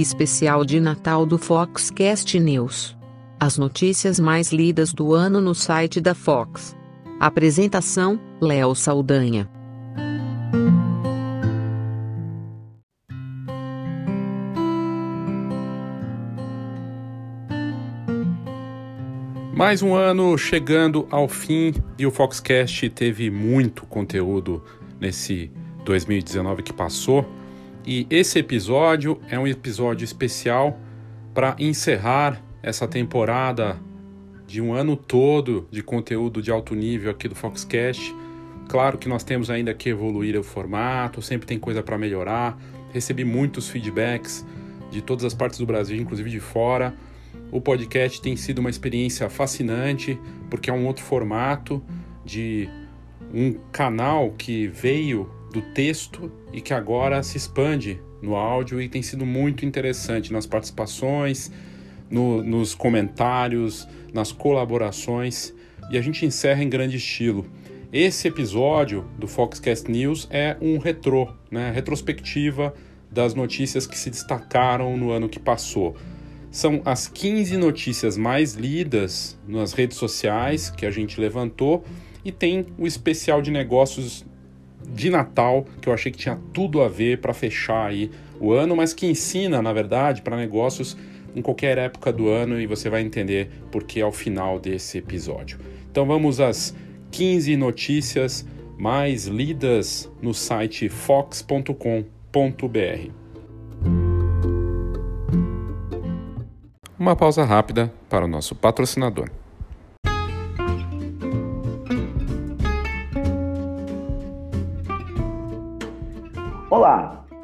Especial de Natal do Foxcast News. As notícias mais lidas do ano no site da Fox. Apresentação: Léo Saldanha. Mais um ano chegando ao fim e o Foxcast teve muito conteúdo nesse 2019 que passou. E esse episódio é um episódio especial para encerrar essa temporada de um ano todo de conteúdo de alto nível aqui do Foxcast. Claro que nós temos ainda que evoluir o formato, sempre tem coisa para melhorar. Recebi muitos feedbacks de todas as partes do Brasil, inclusive de fora. O podcast tem sido uma experiência fascinante, porque é um outro formato de um canal que veio do texto e que agora se expande no áudio e tem sido muito interessante nas participações, no, nos comentários, nas colaborações e a gente encerra em grande estilo. Esse episódio do Foxcast News é um retrô, né, retrospectiva das notícias que se destacaram no ano que passou. São as 15 notícias mais lidas nas redes sociais que a gente levantou e tem o especial de negócios de Natal que eu achei que tinha tudo a ver para fechar aí o ano, mas que ensina, na verdade, para negócios em qualquer época do ano e você vai entender porque ao final desse episódio. Então vamos às 15 notícias mais lidas no site fox.com.br. Uma pausa rápida para o nosso patrocinador.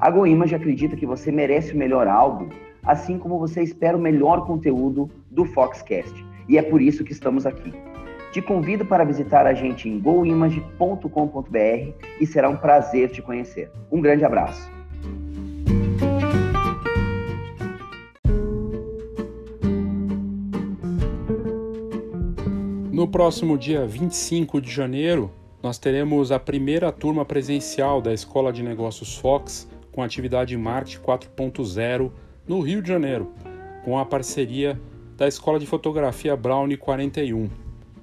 A GoImage acredita que você merece o melhor álbum, assim como você espera o melhor conteúdo do Foxcast, e é por isso que estamos aqui. Te convido para visitar a gente em goimage.com.br e será um prazer te conhecer. Um grande abraço. No próximo dia 25 de janeiro, nós teremos a primeira turma presencial da Escola de Negócios Fox com atividade Marketing 4.0 no Rio de Janeiro, com a parceria da Escola de Fotografia Brownie 41.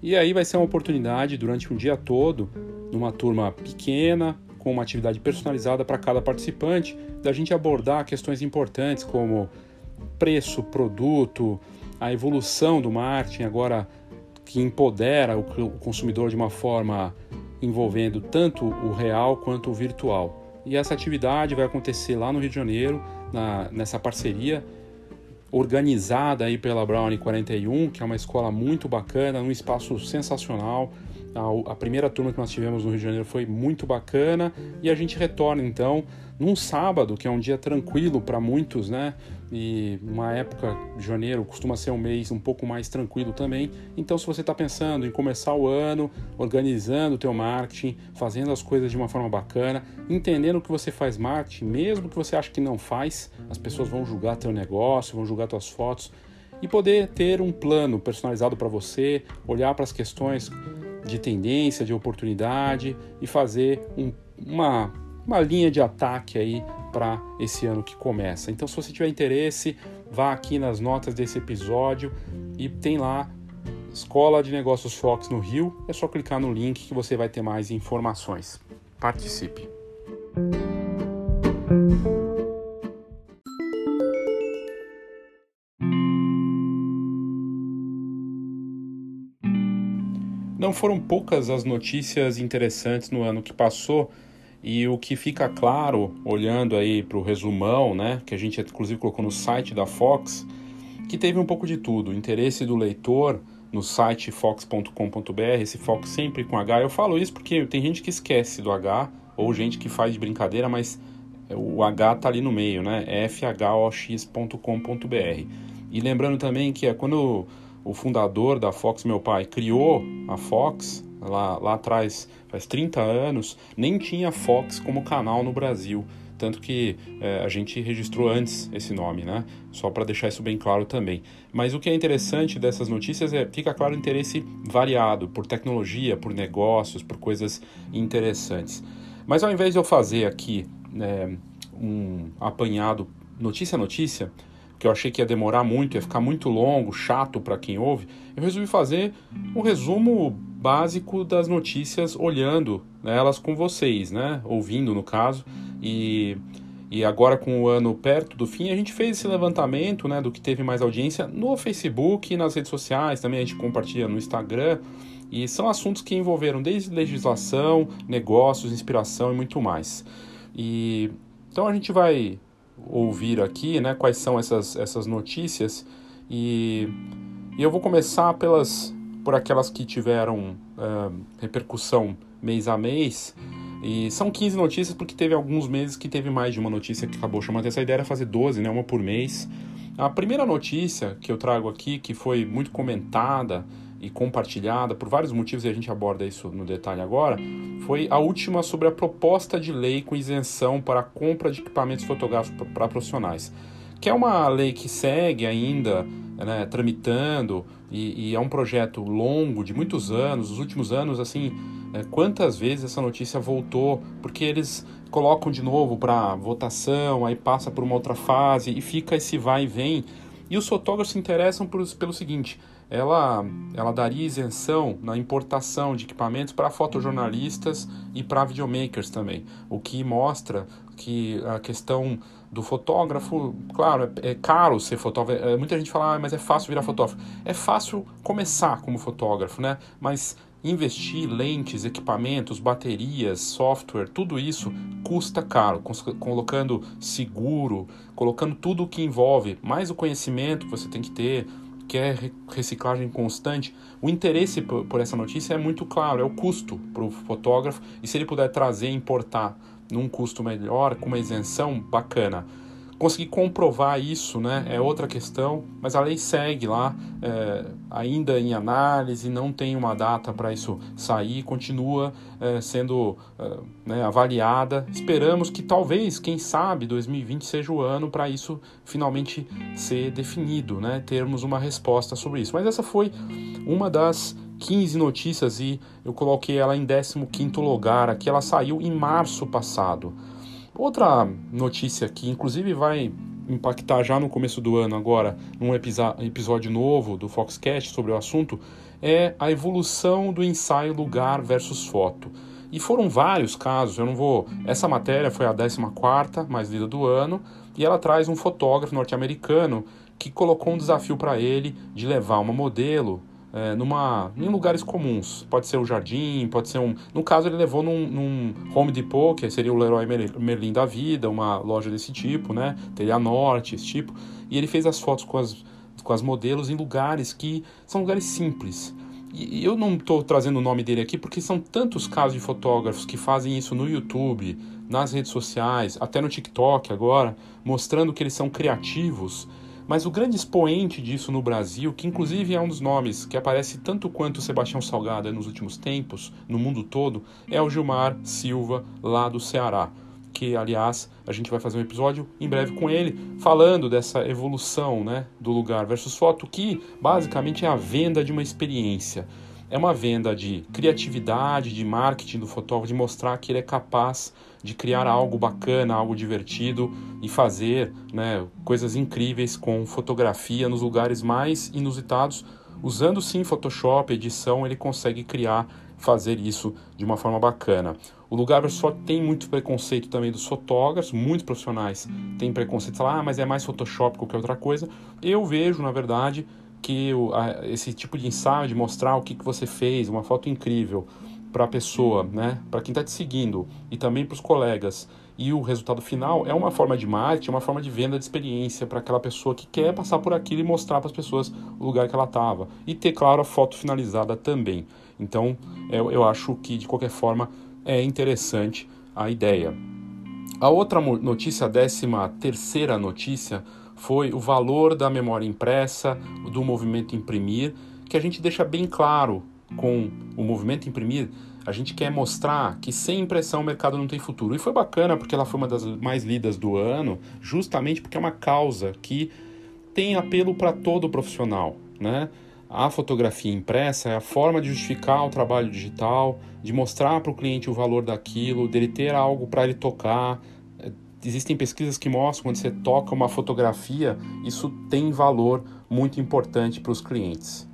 E aí vai ser uma oportunidade durante um dia todo, numa turma pequena, com uma atividade personalizada para cada participante, da gente abordar questões importantes como preço, produto, a evolução do marketing agora que empodera o consumidor de uma forma envolvendo tanto o real quanto o virtual. E essa atividade vai acontecer lá no Rio de Janeiro, na, nessa parceria organizada aí pela Brownie 41, que é uma escola muito bacana, num espaço sensacional. A, a, primeira turma que nós tivemos no Rio de Janeiro foi muito bacana e a gente retorna então num sábado, que é um dia tranquilo para muitos, né? E uma época de janeiro costuma ser um mês um pouco mais tranquilo também. Então, se você está pensando em começar o ano organizando o teu marketing, fazendo as coisas de uma forma bacana, entendendo que você faz marketing, mesmo que você ache que não faz, as pessoas vão julgar teu negócio, vão julgar tuas fotos e poder ter um plano personalizado para você, olhar para as questões de tendência, de oportunidade e fazer um, uma, uma linha de ataque aí para esse ano que começa. Então, se você tiver interesse, vá aqui nas notas desse episódio e tem lá Escola de Negócios Fox no Rio. É só clicar no link que você vai ter mais informações. Participe! Não foram poucas as notícias interessantes no ano que passou e o que fica claro, olhando aí para o resumão, né, que a gente inclusive colocou no site da Fox, que teve um pouco de tudo. O interesse do leitor no site fox.com.br, esse Fox sempre com H. Eu falo isso porque tem gente que esquece do H, ou gente que faz de brincadeira, mas o H tá ali no meio, né? fhox.com.br. E lembrando também que é quando o fundador da Fox, meu pai, criou a Fox, lá, lá atrás, faz 30 anos, nem tinha Fox como canal no Brasil. Tanto que é, a gente registrou antes esse nome, né? Só para deixar isso bem claro também. Mas o que é interessante dessas notícias é fica claro o interesse variado por tecnologia, por negócios, por coisas interessantes. Mas ao invés de eu fazer aqui né, um apanhado notícia a notícia, que eu achei que ia demorar muito, ia ficar muito longo, chato para quem ouve, eu resolvi fazer um resumo básico das notícias, olhando elas com vocês, né? Ouvindo no caso. E, e agora com o ano perto do fim, a gente fez esse levantamento né, do que teve mais audiência no Facebook e nas redes sociais, também a gente compartilha no Instagram. E são assuntos que envolveram desde legislação, negócios, inspiração e muito mais. E então a gente vai ouvir aqui né, quais são essas, essas notícias e, e eu vou começar pelas por aquelas que tiveram uh, repercussão mês a mês. E são 15 notícias porque teve alguns meses que teve mais de uma notícia que acabou chamando. Essa ideia era fazer 12, né, uma por mês. A primeira notícia que eu trago aqui, que foi muito comentada e compartilhada por vários motivos, e a gente aborda isso no detalhe agora, foi a última sobre a proposta de lei com isenção para a compra de equipamentos fotográficos para profissionais, que é uma lei que segue ainda né, tramitando e, e, é um projeto longo de muitos anos. Os últimos anos, assim, é, quantas vezes essa notícia voltou? Porque eles colocam de novo para votação, aí passa por uma outra fase e fica esse vai e vem. E os fotógrafos se interessam por, pelo seguinte: ela, ela daria isenção na importação de equipamentos para fotojornalistas e para videomakers também, o que mostra que a questão do fotógrafo, claro, é, é caro ser fotógrafo. É, muita gente fala, ah, mas é fácil virar fotógrafo. É fácil começar como fotógrafo, né? Mas investir lentes, equipamentos, baterias, software, tudo isso custa caro, colocando seguro, colocando tudo o que envolve, mais o conhecimento que você tem que ter, que é reciclagem constante. O interesse por essa notícia é muito claro, é o custo para o fotógrafo e se ele puder trazer e importar num custo melhor, com uma isenção bacana. Conseguir comprovar isso né, é outra questão, mas a lei segue lá, é, ainda em análise, não tem uma data para isso sair, continua é, sendo é, né, avaliada. Esperamos que talvez, quem sabe, 2020 seja o ano para isso finalmente ser definido, né, termos uma resposta sobre isso. Mas essa foi uma das 15 notícias e eu coloquei ela em 15º lugar, aqui ela saiu em março passado. Outra notícia que inclusive vai impactar já no começo do ano agora, num episódio novo do Foxcast sobre o assunto, é a evolução do ensaio lugar versus foto. E foram vários casos, eu não vou. Essa matéria foi a 14 mais lida do ano, e ela traz um fotógrafo norte-americano que colocou um desafio para ele de levar uma modelo é, numa, em lugares comuns. Pode ser um jardim, pode ser um. No caso, ele levou num, num Home Depot, que seria o Leroy Merlin da vida, uma loja desse tipo, né? Teria Norte, esse tipo. E ele fez as fotos com as, com as modelos em lugares que são lugares simples. E eu não estou trazendo o nome dele aqui porque são tantos casos de fotógrafos que fazem isso no YouTube, nas redes sociais, até no TikTok agora, mostrando que eles são criativos mas o grande expoente disso no Brasil, que inclusive é um dos nomes que aparece tanto quanto Sebastião Salgado nos últimos tempos, no mundo todo, é o Gilmar Silva, lá do Ceará. Que, aliás, a gente vai fazer um episódio em breve com ele, falando dessa evolução né, do lugar versus foto, que basicamente é a venda de uma experiência é uma venda de criatividade, de marketing do fotógrafo, de mostrar que ele é capaz de criar algo bacana, algo divertido e fazer né, coisas incríveis com fotografia nos lugares mais inusitados. Usando sim Photoshop, edição, ele consegue criar, fazer isso de uma forma bacana. O lugar só tem muito preconceito também dos fotógrafos, muitos profissionais têm preconceito, falar, ah, mas é mais Photoshop que outra coisa. Eu vejo, na verdade, que esse tipo de ensaio de mostrar o que você fez, uma foto incrível para a pessoa, né, para quem está te seguindo e também para os colegas, e o resultado final é uma forma de marketing, uma forma de venda de experiência para aquela pessoa que quer passar por aquilo e mostrar para as pessoas o lugar que ela estava e ter, claro, a foto finalizada também. Então, eu, eu acho que de qualquer forma é interessante a ideia. A outra notícia, a décima terceira notícia, foi o valor da memória impressa, do movimento imprimir, que a gente deixa bem claro com o movimento imprimir. A gente quer mostrar que sem impressão o mercado não tem futuro. E foi bacana porque ela foi uma das mais lidas do ano, justamente porque é uma causa que tem apelo para todo profissional, né? A fotografia impressa é a forma de justificar o trabalho digital, de mostrar para o cliente o valor daquilo, dele ter algo para ele tocar. Existem pesquisas que mostram quando você toca uma fotografia, isso tem valor muito importante para os clientes.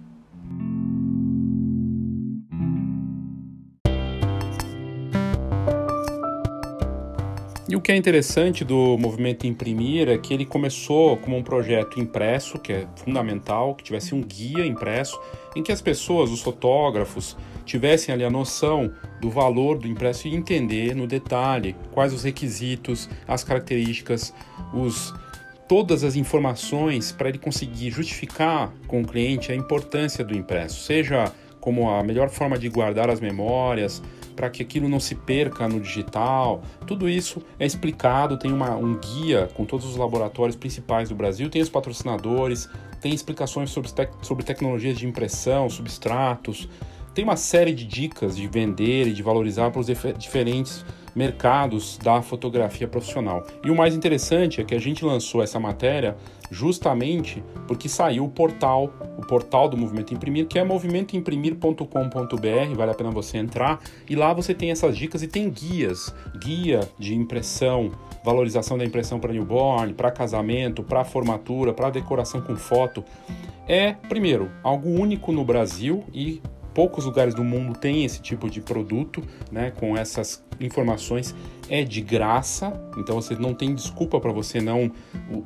E o que é interessante do movimento Imprimir é que ele começou como um projeto impresso, que é fundamental, que tivesse um guia impresso, em que as pessoas, os fotógrafos, tivessem ali a noção do valor do impresso e entender no detalhe quais os requisitos, as características, os todas as informações para ele conseguir justificar com o cliente a importância do impresso, seja como a melhor forma de guardar as memórias, para que aquilo não se perca no digital. Tudo isso é explicado, tem uma, um guia com todos os laboratórios principais do Brasil, tem os patrocinadores, tem explicações sobre, sobre tecnologias de impressão, substratos, tem uma série de dicas de vender e de valorizar para os diferentes mercados da fotografia profissional. E o mais interessante é que a gente lançou essa matéria justamente porque saiu o portal, o portal do Movimento Imprimir, que é movimentoimprimir.com.br, vale a pena você entrar, e lá você tem essas dicas e tem guias, guia de impressão, valorização da impressão para newborn, para casamento, para formatura, para decoração com foto. É, primeiro, algo único no Brasil e poucos lugares do mundo têm esse tipo de produto, né, com essas informações. É de graça, então você não tem desculpa para você não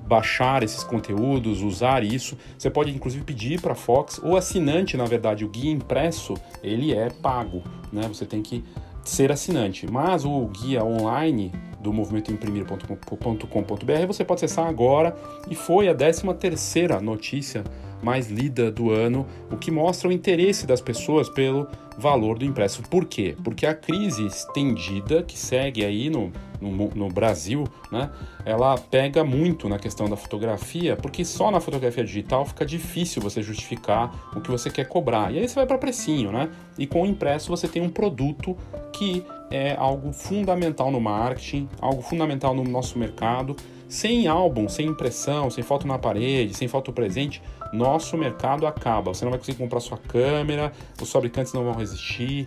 baixar esses conteúdos, usar isso. Você pode inclusive pedir para a Fox, ou assinante, na verdade, o guia impresso, ele é pago, né? Você tem que ser assinante. Mas o guia online do movimentoimprimir.com.br você pode acessar agora e foi a 13 terceira notícia mais lida do ano, o que mostra o interesse das pessoas pelo valor do impresso. Por quê? Porque a crise estendida que segue aí no, no, no, Brasil, né, ela pega muito na questão da fotografia, porque só na fotografia digital fica difícil você justificar o que você quer cobrar. E aí você vai para precinho, né? E com o impresso você tem um produto que é algo fundamental no marketing, algo fundamental no nosso mercado. Sem álbum, sem impressão, sem foto na parede, sem foto presente, nosso mercado acaba. Você não vai conseguir comprar sua câmera, os fabricantes não vão resistir.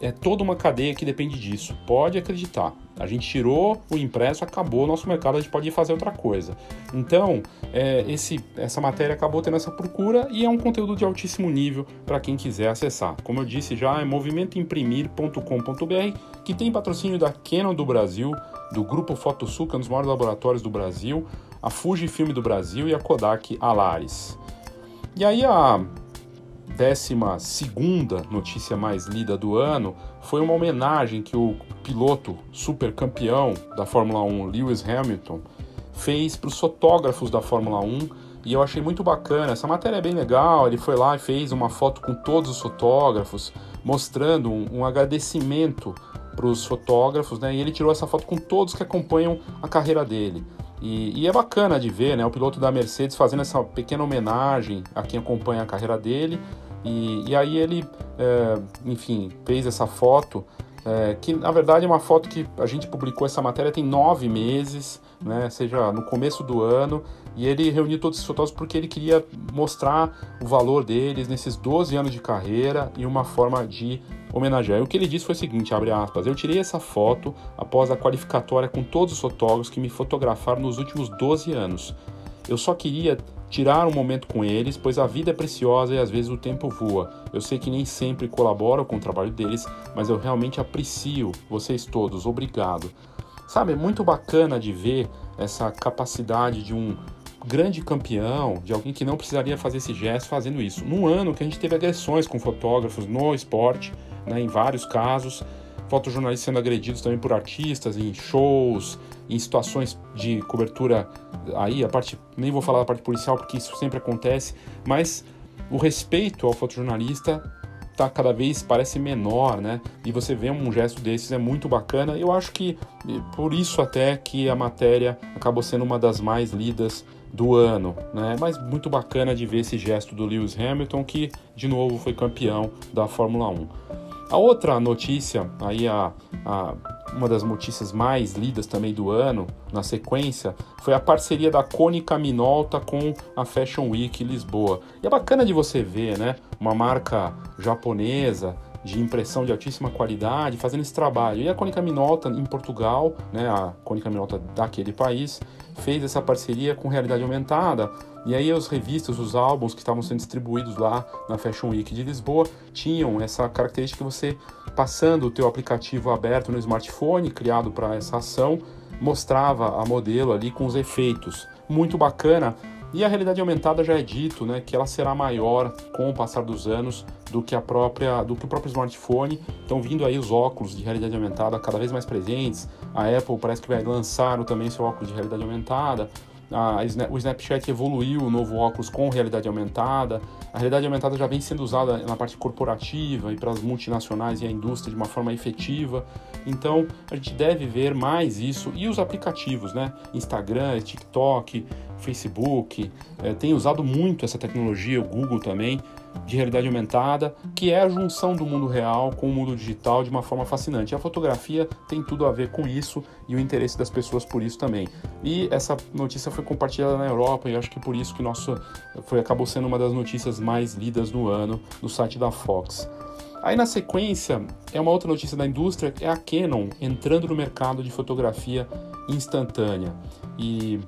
É toda uma cadeia que depende disso. Pode acreditar. A gente tirou o impresso, acabou o nosso mercado, a gente pode ir fazer outra coisa. Então, é, esse, essa matéria acabou tendo essa procura e é um conteúdo de altíssimo nível para quem quiser acessar. Como eu disse já, é movimentoimprimir.com.br, que tem patrocínio da Canon do Brasil, do Grupo Fotosuca, um dos maiores laboratórios do Brasil, a Fujifilm do Brasil e a Kodak Alaris. E aí a décima segunda notícia mais lida do ano foi uma homenagem que o piloto super campeão da Fórmula 1, Lewis Hamilton, fez para os fotógrafos da Fórmula 1 e eu achei muito bacana. Essa matéria é bem legal. Ele foi lá e fez uma foto com todos os fotógrafos, mostrando um, um agradecimento para os fotógrafos, né? E ele tirou essa foto com todos que acompanham a carreira dele. E, e, é bacana de ver né, o piloto da Mercedes fazendo essa pequena homenagem a quem acompanha a carreira dele. E, e aí ele, é, enfim, fez essa foto, é, que na verdade é uma foto que a gente publicou essa matéria tem nove meses, né, seja no começo do ano, e ele reuniu todos esses fotógrafos porque ele queria mostrar o valor deles nesses 12 anos de carreira e uma forma de homenagear. E o que ele disse foi o seguinte, abre aspas, eu tirei essa foto após a qualificatória com todos os fotógrafos que me fotografaram nos últimos 12 anos. Eu só queria tirar um momento com eles, pois a vida é preciosa e às vezes o tempo voa. Eu sei que nem sempre colaboro com o trabalho deles, mas eu realmente aprecio vocês todos. Obrigado. Sabe, é muito bacana de ver essa capacidade de um grande campeão, de alguém que não precisaria fazer esse gesto fazendo isso. Num ano que a gente teve agressões com fotógrafos no esporte, né, em vários casos, fotojornalistas sendo agredidos também por artistas em shows, em situações de cobertura aí, a parte, nem vou falar da parte policial porque isso sempre acontece, mas o respeito ao fotojornalista tá cada vez parece menor, né? E você vê um gesto desses é muito bacana. Eu acho que por isso até que a matéria acabou sendo uma das mais lidas do ano, né? Mas muito bacana de ver esse gesto do Lewis Hamilton, que de novo foi campeão da Fórmula 1. A outra notícia, aí a, a uma das notícias mais lidas também do ano, na sequência, foi a parceria da Cônica Minolta com a Fashion Week Lisboa. E é bacana de você ver, né? Uma marca japonesa de impressão de altíssima qualidade fazendo esse trabalho. E a Cônica Minolta em Portugal, né? A Cônica Minolta daquele país, fez essa parceria com realidade aumentada. E aí as revistas, os álbuns que estavam sendo distribuídos lá na Fashion Week de Lisboa tinham essa característica que você passando o teu aplicativo aberto no smartphone, criado para essa ação, mostrava a modelo ali com os efeitos. Muito bacana. E a realidade aumentada já é dito, né, que ela será maior com o passar dos anos do que a própria, do que o próprio smartphone. Estão vindo aí os óculos de realidade aumentada cada vez mais presentes. A Apple parece que vai lançar também seu óculos de realidade aumentada. A, o Snapchat evoluiu o novo óculos com realidade aumentada. A realidade aumentada já vem sendo usada na parte corporativa e para as multinacionais e a indústria de uma forma efetiva. Então a gente deve ver mais isso e os aplicativos, né? Instagram, TikTok, Facebook, é, tem usado muito essa tecnologia, o Google também, de realidade aumentada, que é a junção do mundo real com o mundo digital de uma forma fascinante. A fotografia tem tudo a ver com isso e o interesse das pessoas por isso também. E essa notícia foi compartilhada na Europa e acho que por isso que nosso foi acabou sendo uma das notícias mais lidas no ano no site da Fox. Aí na sequência é uma outra notícia da indústria, é a Canon entrando no mercado de fotografia instantânea. E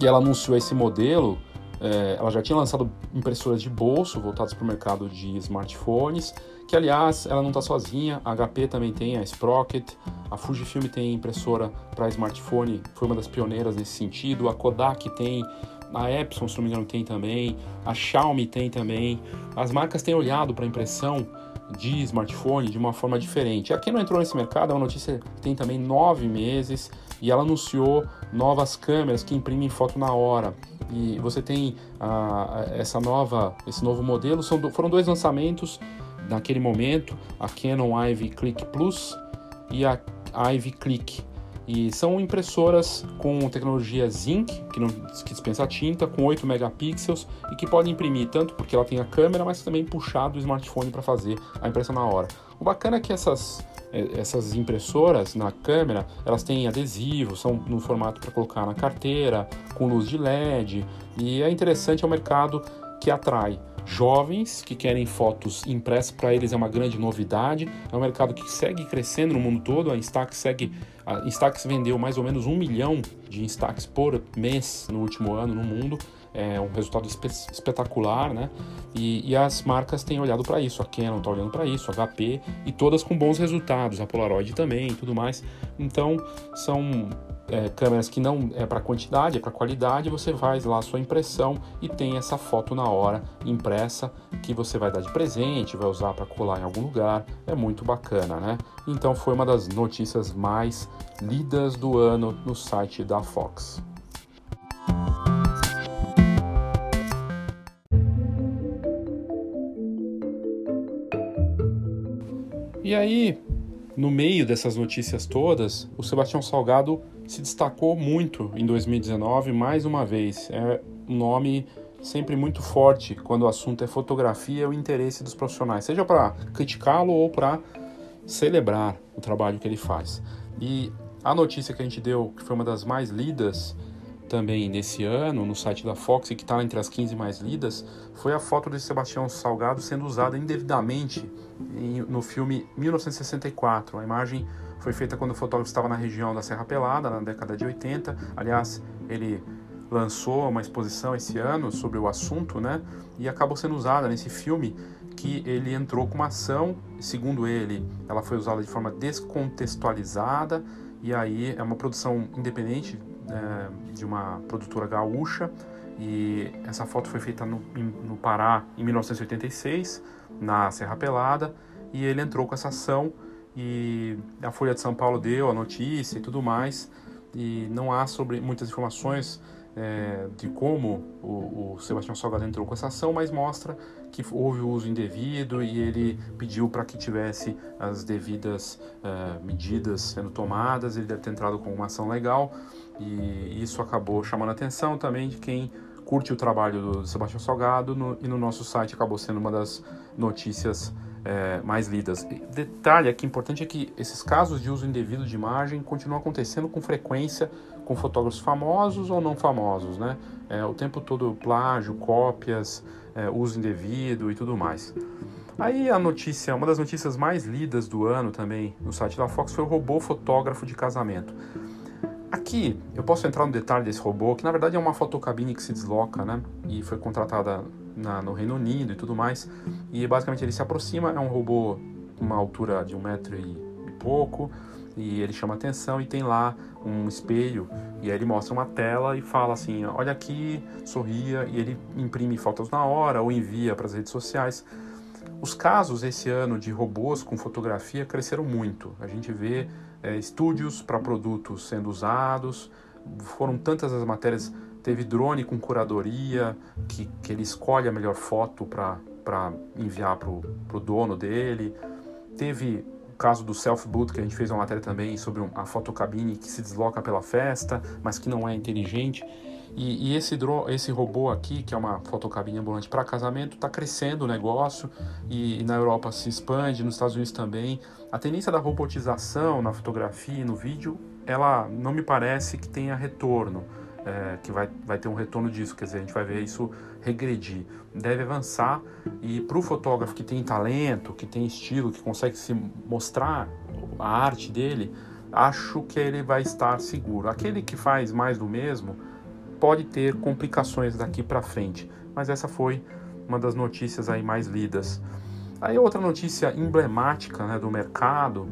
e ela anunciou esse modelo. É, ela já tinha lançado impressoras de bolso voltadas para o mercado de smartphones, que aliás ela não está sozinha. A HP também tem a Sprocket, a Fujifilm tem impressora para smartphone, foi uma das pioneiras nesse sentido. A Kodak tem, a Epson, se não me engano, tem também, a Xiaomi tem também. As marcas têm olhado para a impressão de smartphone de uma forma diferente. A não entrou nesse mercado é uma notícia que tem também nove meses e ela anunciou novas câmeras que imprimem foto na hora. E você tem ah, essa nova, esse novo modelo. São, foram dois lançamentos naquele momento: a Canon Ivy Click Plus e a Ivy Click. E são impressoras com tecnologia Zinc, que, não, que dispensa tinta, com 8 megapixels e que pode imprimir tanto porque ela tem a câmera, mas também puxar do smartphone para fazer a impressão na hora. O bacana é que essas, é, essas impressoras na câmera, elas têm adesivo, são no formato para colocar na carteira, com luz de LED, e é interessante, é um mercado que atrai jovens que querem fotos impressas, para eles é uma grande novidade. É um mercado que segue crescendo no mundo todo. A Instax segue, a Instax vendeu mais ou menos um milhão de Instax por mês no último ano no mundo. É um resultado espe espetacular, né? E, e, as marcas têm olhado para isso. A Canon está olhando para isso, a HP e todas com bons resultados. A Polaroid também, e tudo mais. Então são é, câmeras que não é para quantidade, é para qualidade, você faz lá a sua impressão e tem essa foto na hora impressa que você vai dar de presente, vai usar para colar em algum lugar. É muito bacana, né? Então foi uma das notícias mais lidas do ano no site da Fox. E aí, no meio dessas notícias todas, o Sebastião Salgado se destacou muito em 2019, mais uma vez. É um nome sempre muito forte quando o assunto é fotografia e o interesse dos profissionais, seja para criticá-lo ou para celebrar o trabalho que ele faz. E a notícia que a gente deu, que foi uma das mais lidas também nesse ano no site da Fox e que está entre as 15 mais lidas, foi a foto de Sebastião Salgado sendo usada indevidamente no filme 1964. A imagem foi feita quando o fotógrafo estava na região da Serra Pelada, na década de 80. Aliás, ele lançou uma exposição esse ano sobre o assunto, né? E acabou sendo usada nesse filme que ele entrou com uma ação, segundo ele, ela foi usada de forma descontextualizada e aí é uma produção independente é, de uma produtora gaúcha e essa foto foi feita no, no Pará em 1986 na Serra Pelada e ele entrou com essa ação e a Folha de São Paulo deu a notícia e tudo mais e não há sobre muitas informações é, de como o, o Sebastião Salgado entrou com essa ação, mas mostra que houve o uso indevido e ele pediu para que tivesse as devidas uh, medidas sendo tomadas. Ele deve ter entrado com uma ação legal e isso acabou chamando a atenção também de quem curte o trabalho do Sebastião Salgado no, e no nosso site acabou sendo uma das notícias é, mais lidas. E detalhe aqui importante é que esses casos de uso indevido de imagem continuam acontecendo com frequência com fotógrafos famosos ou não famosos, né? É, o tempo todo plágio, cópias, é, uso indevido e tudo mais. Aí a notícia, uma das notícias mais lidas do ano também no site da Fox foi o robô fotógrafo de casamento. Aqui eu posso entrar no detalhe desse robô, que na verdade é uma fotocabine que se desloca, né? E foi contratada na, no Reino Unido e tudo mais. E basicamente ele se aproxima, é um robô com uma altura de um metro e, e pouco, e ele chama atenção e tem lá um espelho e aí ele mostra uma tela e fala assim, olha aqui, sorria e ele imprime fotos na hora ou envia para as redes sociais. Os casos esse ano de robôs com fotografia cresceram muito. A gente vê é, estúdios para produtos sendo usados, foram tantas as matérias. Teve drone com curadoria, que, que ele escolhe a melhor foto para enviar para o dono dele. Teve o caso do self-boot, que a gente fez uma matéria também sobre a fotocabine que se desloca pela festa, mas que não é inteligente. E, e esse, esse robô aqui, que é uma fotocabine ambulante para casamento, está crescendo o negócio e, e, na Europa se expande, nos Estados Unidos também. A tendência da robotização na fotografia e no vídeo, ela não me parece que tenha retorno é, que vai, vai ter um retorno disso, quer dizer, a gente vai ver isso regredir. Deve avançar e para o fotógrafo que tem talento, que tem estilo, que consegue se mostrar a arte dele, acho que ele vai estar seguro. Aquele que faz mais do mesmo pode ter complicações daqui para frente, mas essa foi uma das notícias aí mais lidas. Aí outra notícia emblemática né, do mercado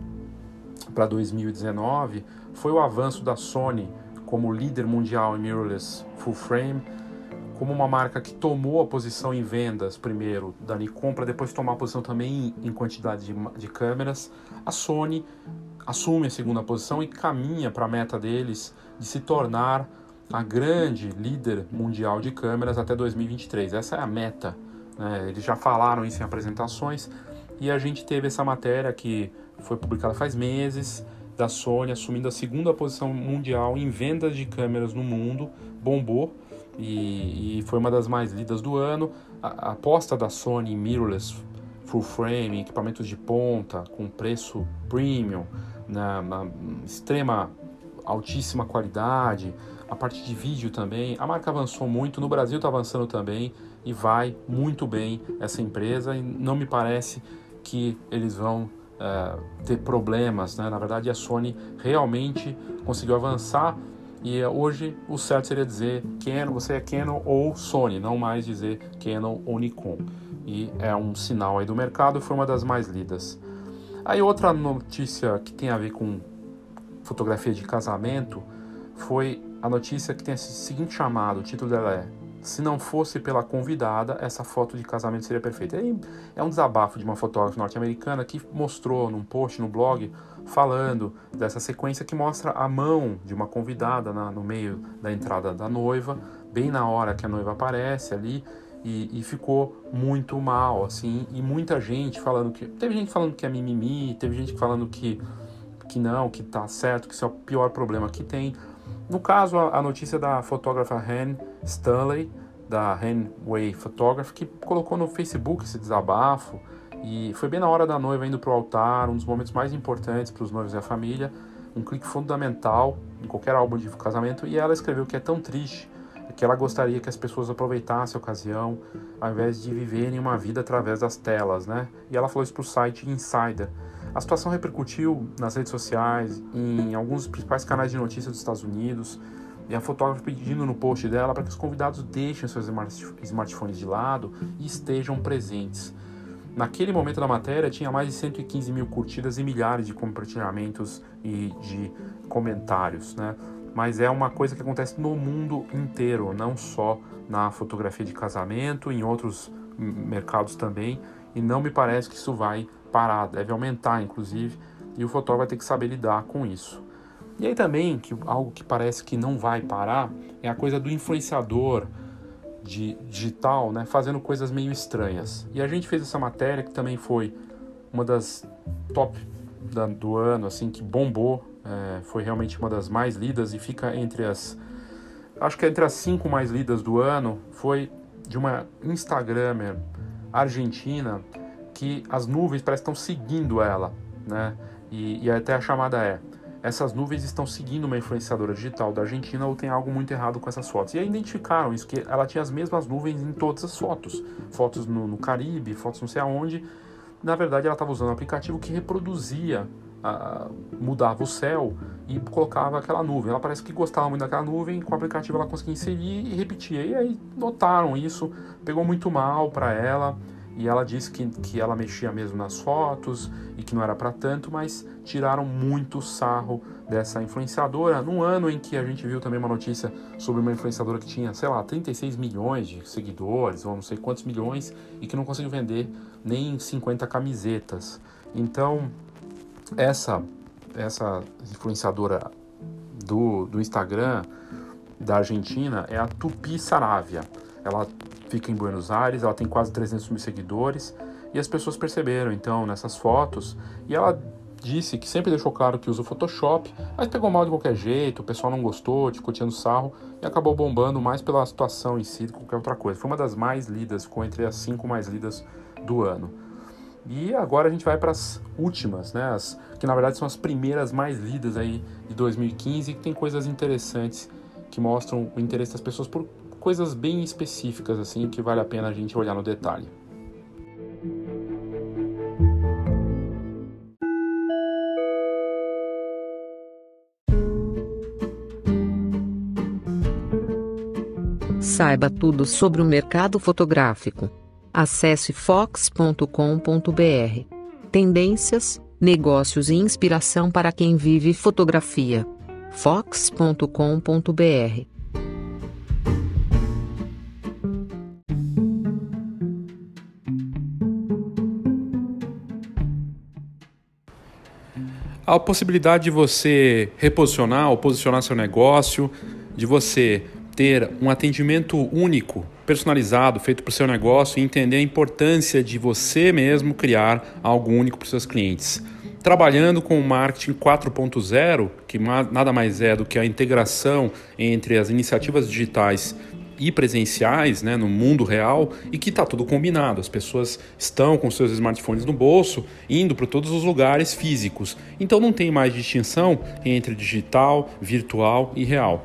para 2019 foi o avanço da Sony como líder mundial em mirrorless full frame, como uma marca que tomou a posição em vendas primeiro da Nikon para depois tomar a posição também em quantidade de, de câmeras, a Sony assume a segunda posição e caminha para a meta deles de se tornar a grande líder mundial de câmeras até 2023. Essa é a meta. Né? Eles já falaram isso em apresentações e a gente teve essa matéria que foi publicada faz meses da Sony assumindo a segunda posição mundial em vendas de câmeras no mundo, bombou e, e foi uma das mais lidas do ano. A, a aposta da Sony em mirrorless full frame, equipamentos de ponta com preço premium, na, na extrema altíssima qualidade, a parte de vídeo também. A marca avançou muito, no Brasil está avançando também e vai muito bem essa empresa e não me parece que eles vão uh, ter problemas. Né? Na verdade, a Sony realmente conseguiu avançar e hoje o certo seria dizer Canon, você é Canon ou Sony, não mais dizer Canon ou Nikon. E é um sinal aí do mercado, foi uma das mais lidas. Aí outra notícia que tem a ver com fotografia de casamento foi a notícia que tem esse seguinte chamado, o título dela é se não fosse pela convidada, essa foto de casamento seria perfeita. é um desabafo de uma fotógrafa norte-americana que mostrou num post no blog falando dessa sequência que mostra a mão de uma convidada na, no meio da entrada da noiva, bem na hora que a noiva aparece ali. E, e, ficou muito mal, assim, e muita gente falando que. Teve gente falando que é mimimi, teve gente falando que, que não, que tá certo, que isso é o pior problema que tem. No caso, a, notícia da fotógrafa Hen Stanley, da Henway Photography, que colocou no Facebook esse desabafo e foi bem na hora da noiva indo para o altar, um dos momentos mais importantes para os noivos e a família, um clique fundamental em qualquer álbum de casamento, e ela escreveu que é tão triste que ela gostaria que as pessoas aproveitassem a ocasião ao invés de viverem uma vida através das telas, né? E ela falou isso para o site Insider. A situação repercutiu nas redes sociais, em alguns dos principais canais de notícias dos Estados Unidos, e a fotógrafa pedindo no post dela para que os convidados deixem seus smartphones de lado e estejam presentes. Naquele momento da matéria tinha mais de 115 mil curtidas e milhares de compartilhamentos e de comentários, né? Mas é uma coisa que acontece no mundo inteiro, não só na fotografia de casamento, em outros mercados também, e não me parece que isso vai parar, deve aumentar inclusive, e o fotógrafo vai ter que saber lidar com isso. E aí também, que algo que parece que não vai parar, é a coisa do influenciador de, digital, né, fazendo coisas meio estranhas. E a gente fez essa matéria que também foi uma das top da, do ano, assim, que bombou, é, foi realmente uma das mais lidas e fica entre as, acho que entre as cinco mais lidas do ano, foi de uma Instagramer argentina que as nuvens parecem estão seguindo ela, né? E, e até a chamada é essas nuvens estão seguindo uma influenciadora digital da Argentina ou tem algo muito errado com essas fotos. E aí identificaram isso, que ela tinha as mesmas nuvens em todas as fotos. Fotos no, no Caribe, fotos não sei aonde. Na verdade, ela estava usando um aplicativo que reproduzia, mudava o céu e colocava aquela nuvem. Ela parece que gostava muito daquela nuvem, com o aplicativo ela conseguia inserir e repetir. E aí notaram isso, pegou muito mal para ela e ela disse que, que ela mexia mesmo nas fotos e que não era para tanto, mas tiraram muito sarro dessa influenciadora. Num ano em que a gente viu também uma notícia sobre uma influenciadora que tinha, sei lá, 36 milhões de seguidores, ou não sei quantos milhões, e que não conseguiu vender nem 50 camisetas. Então, essa, essa influenciadora do, do Instagram da Argentina é a Tupi Saravia. Ela fica em Buenos Aires, ela tem quase 300 mil seguidores e as pessoas perceberam então nessas fotos e ela disse que sempre deixou claro que usa o Photoshop, mas pegou mal de qualquer jeito, o pessoal não gostou, ficou tirando sarro e acabou bombando mais pela situação em si do que qualquer outra coisa. Foi uma das mais lidas, ficou entre as cinco mais lidas do ano. E agora a gente vai para as últimas, né? As, que na verdade são as primeiras mais lidas aí de 2015 que tem coisas interessantes que mostram o interesse das pessoas por coisas bem específicas assim que vale a pena a gente olhar no detalhe. Saiba tudo sobre o mercado fotográfico. Acesse fox.com.br. Tendências, negócios e inspiração para quem vive fotografia. fox.com.br a possibilidade de você reposicionar ou posicionar seu negócio, de você ter um atendimento único, personalizado, feito para o seu negócio e entender a importância de você mesmo criar algo único para os seus clientes. Trabalhando com o marketing 4.0, que nada mais é do que a integração entre as iniciativas digitais e presenciais né, no mundo real e que está tudo combinado. As pessoas estão com seus smartphones no bolso, indo para todos os lugares físicos. Então não tem mais distinção entre digital, virtual e real.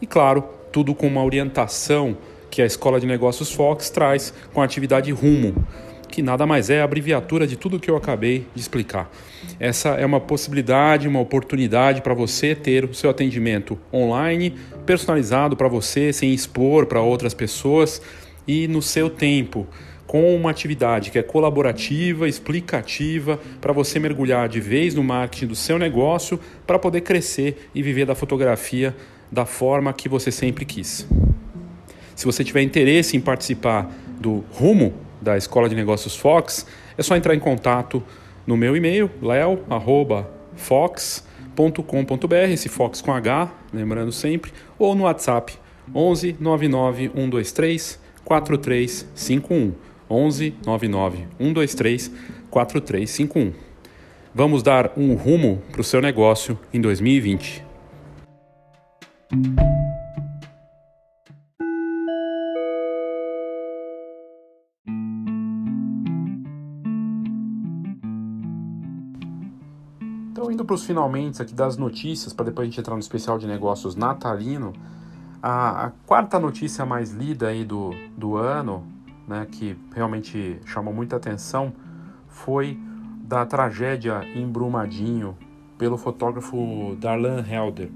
E claro, tudo com uma orientação que a Escola de Negócios Fox traz com a atividade Rumo que nada mais é a abreviatura de tudo que eu acabei de explicar. Essa é uma possibilidade, uma oportunidade para você ter o seu atendimento online, personalizado para você, sem expor para outras pessoas e no seu tempo com uma atividade que é colaborativa, explicativa, para você mergulhar de vez no marketing do seu negócio para poder crescer e viver da fotografia da forma que você sempre quis. Se você tiver interesse em participar do Rumo da Escola de Negócios Fox, é só entrar em contato no meu e-mail, leo@fox.com.br, esse Fox com H, lembrando sempre, ou no WhatsApp 11 99 123 4351. 11 99 123 4351. Vamos dar um rumo para o seu negócio em 2020. Indo para os finalmente aqui das notícias, para depois a gente entrar no especial de negócios natalino, a, a, quarta notícia mais lida aí do, do ano, né, que realmente chamou muita atenção, foi da tragédia em Brumadinho pelo fotógrafo Darlan Helder.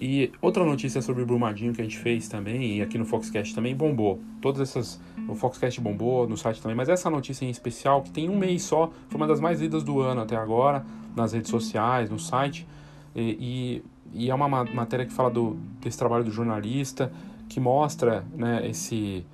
E outra notícia sobre Brumadinho que a gente fez também, e aqui no Foxcast também bombou. Todas essas. O Foxcast bombou, no site também, mas essa notícia em especial, que tem um mês só, foi uma das mais lidas do ano até agora, nas redes sociais, no site. E, e, e é uma matéria que fala do, desse trabalho do jornalista, que mostra né, esse,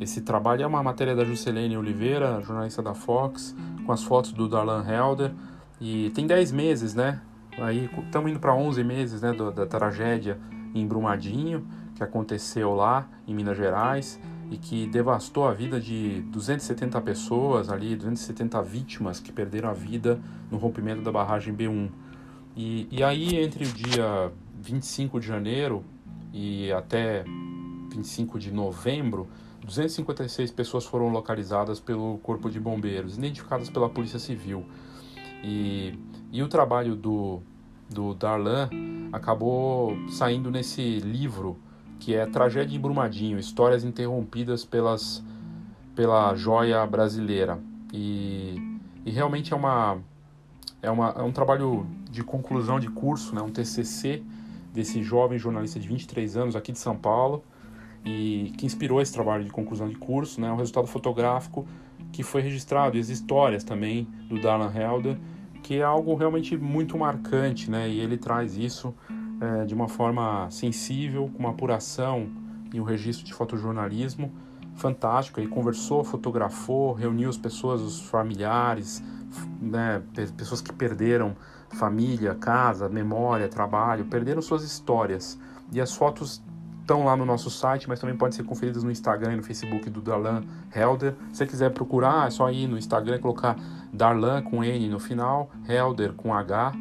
esse trabalho. É uma matéria da Juscelene Oliveira, jornalista da Fox, com as fotos do Darlan Helder. E tem 10 meses, né? Aí estamos indo para 11 meses né, da, da tragédia em Brumadinho, que aconteceu lá em Minas Gerais e que devastou a vida de 270 pessoas ali, 270 vítimas que perderam a vida no rompimento da barragem B1. E, e aí, entre o dia 25 de janeiro e até 25 de novembro, 256 pessoas foram localizadas pelo Corpo de Bombeiros, identificadas pela Polícia Civil. E, e o trabalho do, do Darlan acabou saindo nesse livro que é Tragédia em Brumadinho, Histórias Interrompidas pelas, pela Joia Brasileira. E, e realmente é, uma, é, uma, é um trabalho de conclusão de curso, né, um TCC desse jovem jornalista de 23 anos aqui de São Paulo, e que inspirou esse trabalho de conclusão de curso, né, um resultado fotográfico que foi registrado, e as histórias também do Darlan Helder, que é algo realmente muito marcante, né, e ele traz isso é, de uma forma sensível, com uma apuração e um registro de fotojornalismo fantástico. Ele conversou, fotografou, reuniu as pessoas, os familiares, né, pessoas que perderam família, casa, memória, trabalho, perderam suas histórias. E as fotos estão lá no nosso site, mas também podem ser conferidas no Instagram e no Facebook do Darlan Helder. Se você quiser procurar, é só ir no Instagram e colocar Darlan com N no final, Helder com H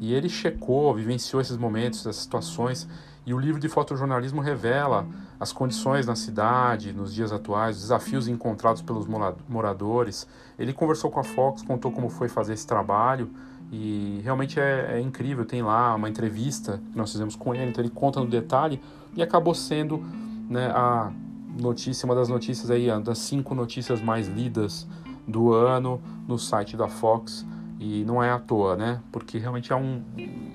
e ele checou, vivenciou esses momentos, essas situações, e o livro de fotojornalismo revela as condições na cidade, nos dias atuais, os desafios encontrados pelos moradores. Ele conversou com a Fox, contou como foi fazer esse trabalho, e realmente é, é incrível. Tem lá uma entrevista que nós fizemos com ele, então ele conta no detalhe, e acabou sendo né, a notícia, uma das notícias aí, das cinco notícias mais lidas do ano no site da Fox. E não é à toa, né? Porque realmente é um,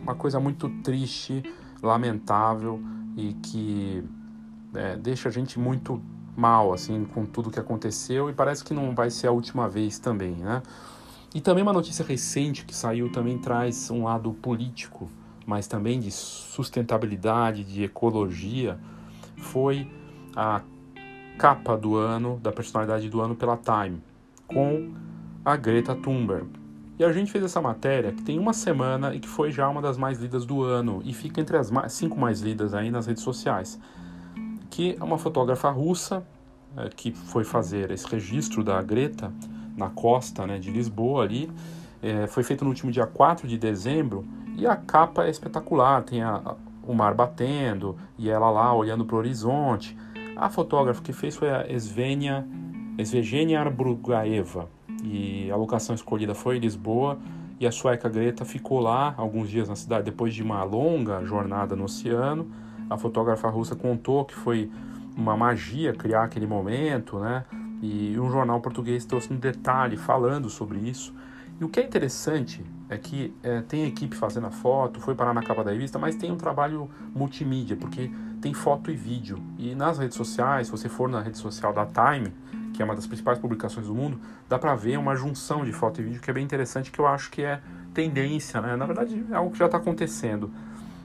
uma coisa muito triste, lamentável e que é, deixa a gente muito mal, assim, com tudo que aconteceu e parece que não vai ser a última vez também, né? E também uma notícia recente que saiu também traz um lado político, mas também de sustentabilidade, de ecologia, foi a capa do ano, da personalidade do ano pela Time, com a Greta Thunberg. E a gente fez essa matéria que tem uma semana e que foi já uma das mais lidas do ano e fica entre as cinco mais lidas aí nas redes sociais. Que é uma fotógrafa russa é, que foi fazer esse registro da Greta na costa né, de Lisboa ali. É, foi feito no último dia 4 de dezembro e a capa é espetacular. Tem a, o mar batendo e ela lá olhando para o horizonte. A fotógrafa que fez foi a Svenia, Svegenia Arbrugaeva e a locação escolhida foi Lisboa e a sueca Greta ficou lá alguns dias na cidade depois de uma longa jornada no oceano. A fotógrafa russa contou que foi uma magia criar aquele momento, né? E um jornal português trouxe um detalhe falando sobre isso. E o que é interessante é que é, tem equipe fazendo a foto, foi parar na capa da revista, mas tem um trabalho multimídia, porque tem foto e vídeo. E nas redes sociais, se você for na rede social da Time, que é uma das principais publicações do mundo, dá para ver uma junção de foto e vídeo que é bem interessante, que eu acho que é tendência, né? Na verdade, é algo que já está acontecendo.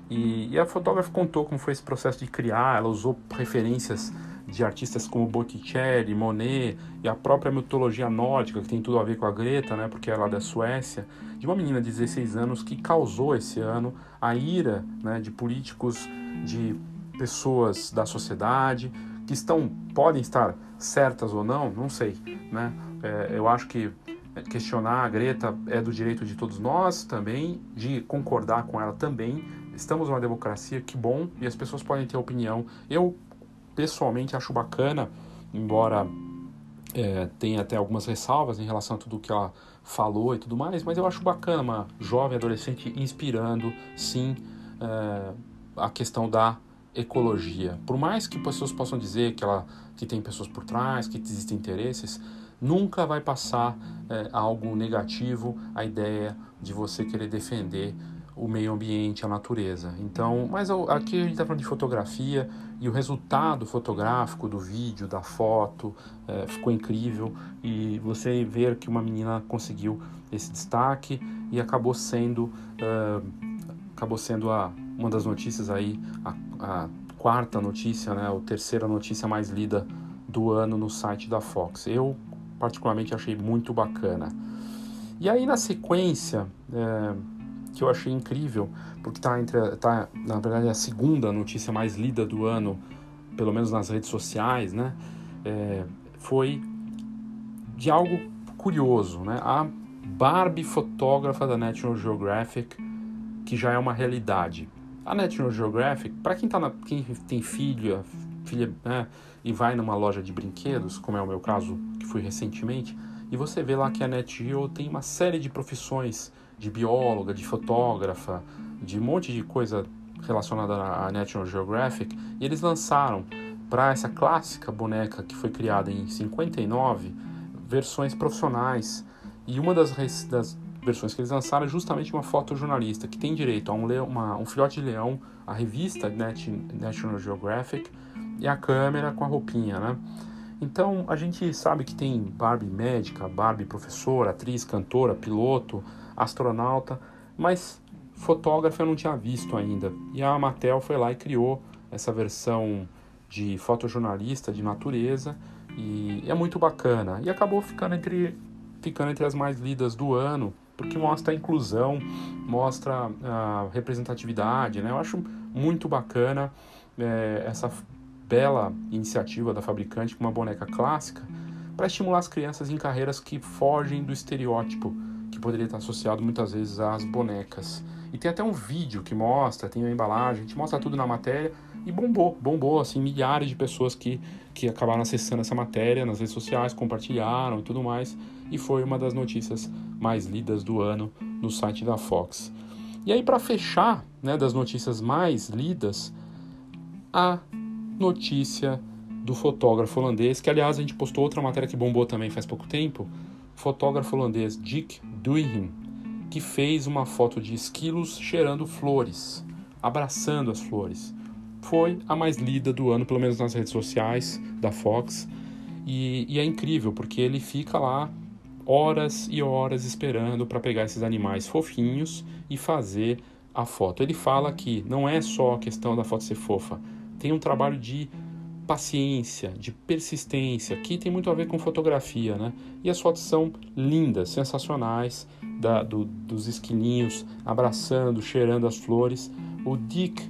E, e, a fotógrafa contou como foi esse processo de criar, ela usou referências de artistas como Botticelli, Monet e a própria mitologia nórdica, que tem tudo a ver com a Greta, né, porque ela é da Suécia, de uma menina de 16 anos que causou esse ano a ira né, de políticos, de pessoas da sociedade, que estão podem estar certas ou não, não sei, né? É, eu acho que questionar a Greta é do direito de todos nós também, de concordar com ela também. Estamos numa democracia, que bom, e as pessoas podem ter opinião. Eu pessoalmente acho bacana, embora é, tenha até algumas ressalvas em relação a tudo que ela falou e tudo mais, mas eu acho bacana uma jovem adolescente inspirando, sim, é, a questão da ecologia. Por mais que pessoas possam dizer que, ela, que tem pessoas por trás, que existem interesses, nunca vai passar é, algo negativo a ideia de você querer defender o meio ambiente, a natureza. Então, mas aqui a gente está falando de fotografia e o resultado fotográfico do vídeo, da foto, é, ficou incrível e você ver que uma menina conseguiu esse destaque e acabou sendo, uh, acabou sendo a uma das notícias aí, a, a quarta notícia, né, a terceira notícia mais lida do ano no site da Fox. Eu, particularmente, achei muito bacana. E aí, na sequência, é, que eu achei incrível, porque está entre tá, na verdade a segunda notícia mais lida do ano, pelo menos nas redes sociais, né? É, foi de algo curioso, né? A Barbie fotógrafa da National Geographic, que já é uma realidade. A National Geographic, para quem, tá quem tem filha, filha né, e vai numa loja de brinquedos, como é o meu caso, que fui recentemente, e você vê lá que a Net Geo tem uma série de profissões de bióloga, de fotógrafa, de um monte de coisa relacionada à National Geographic, e eles lançaram para essa clássica boneca que foi criada em 59 versões profissionais. E uma das, das versões que eles lançaram é justamente uma fotojornalista que tem direito a um, leão, uma, um filhote de leão, a revista National Geographic e a câmera com a roupinha, né? Então a gente sabe que tem Barbie médica, Barbie professora, atriz, cantora, piloto, astronauta, mas fotógrafa eu não tinha visto ainda. E a Mattel foi lá e criou essa versão de fotojornalista de natureza e é muito bacana. E acabou ficando entre, ficando entre as mais lidas do ano, porque mostra a inclusão, mostra a representatividade, né? Eu acho muito bacana é, essa bela iniciativa da fabricante com uma boneca clássica para estimular as crianças em carreiras que fogem do estereótipo que poderia estar associado muitas vezes às bonecas. E tem até um vídeo que mostra, tem a embalagem, a gente mostra tudo na matéria e bombou, bombou, assim, milhares de pessoas que, que acabaram acessando essa matéria nas redes sociais, compartilharam e tudo mais, e foi uma das notícias mais lidas do ano no site da Fox. E aí, para fechar, né, das notícias mais lidas, a notícia do fotógrafo holandês, que aliás a gente postou outra matéria que bombou também faz pouco tempo, fotógrafo holandês Dick Duihin, que fez uma foto de esquilos cheirando flores, abraçando as flores foi a mais lida do ano, pelo menos nas redes sociais da Fox. E, e é incrível, porque ele fica lá horas e horas esperando para pegar esses animais fofinhos e fazer a foto. Ele fala que não é só a questão da foto ser fofa, tem um trabalho de paciência, de persistência, que tem muito a ver com fotografia, né? E as fotos são lindas, sensacionais, da, do, dos esquilinhos abraçando, cheirando as flores. O Dick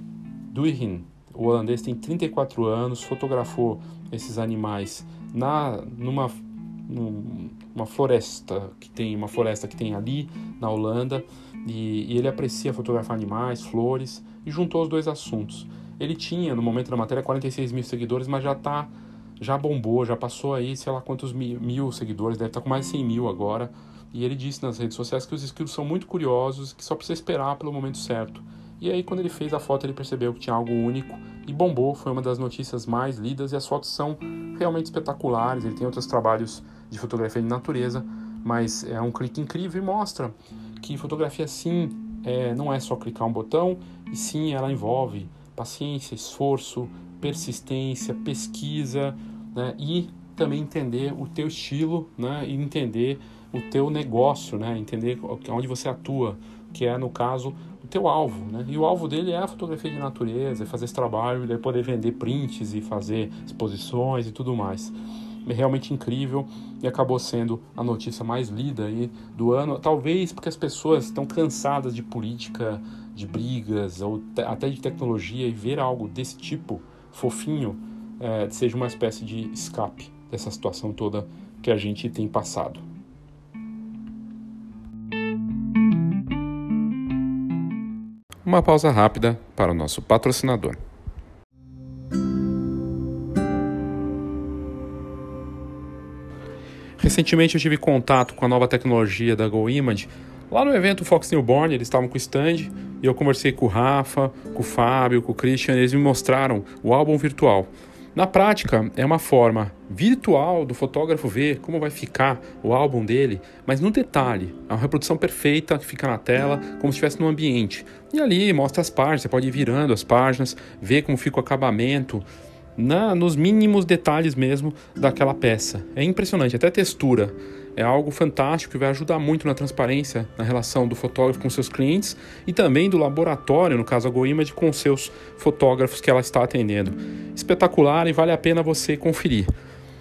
Duihin, o holandês tem 34 anos, fotografou esses animais na numa uma floresta que tem uma floresta que tem ali na Holanda e, e, ele aprecia fotografar animais, flores e juntou os dois assuntos. Ele tinha no momento da matéria 46 mil seguidores, mas já tá já bombou, já passou aí sei lá quantos mil, mil seguidores, deve estar tá com mais de 100 mil agora. E ele disse nas redes sociais que os inscritos são muito curiosos, que só precisa esperar pelo momento certo. E aí, quando ele fez a foto, ele percebeu que tinha algo único e bombou. Foi uma das notícias mais lidas e as fotos são realmente espetaculares. Ele tem outros trabalhos de fotografia de natureza, mas é um clique incrível e mostra que fotografia, sim, é, não é só clicar um botão, e sim ela envolve paciência, esforço, persistência, pesquisa né, e também entender o teu estilo né, e entender o teu negócio, né, entender onde você atua, que é, no caso, o teu alvo, né? E o alvo dele é a fotografia de natureza, é fazer esse trabalho, ele poder vender prints e fazer exposições e tudo mais. É realmente incrível e acabou sendo a notícia mais lida aí do ano, talvez porque as pessoas estão cansadas de política, de brigas ou até de tecnologia e ver algo desse tipo fofinho é, seja uma espécie de escape dessa situação toda que a gente tem passado. Uma pausa rápida para o nosso patrocinador. Recentemente eu tive contato com a nova tecnologia da GoImage lá no evento Fox Newborn, eles estavam com o stand e eu conversei com o Rafa, com o Fábio, com o Christian, eles me mostraram o álbum virtual. Na prática, é uma forma virtual do fotógrafo ver como vai ficar o álbum dele, mas no detalhe, é uma reprodução perfeita que fica na tela, como se estivesse no ambiente. E ali mostra as páginas, você pode ir virando as páginas, ver como fica o acabamento, na, nos mínimos detalhes mesmo daquela peça. É impressionante, até textura é algo fantástico que vai ajudar muito na transparência na relação do fotógrafo com seus clientes e também do laboratório, no caso a GoImage, com seus fotógrafos que ela está atendendo. Espetacular e vale a pena você conferir.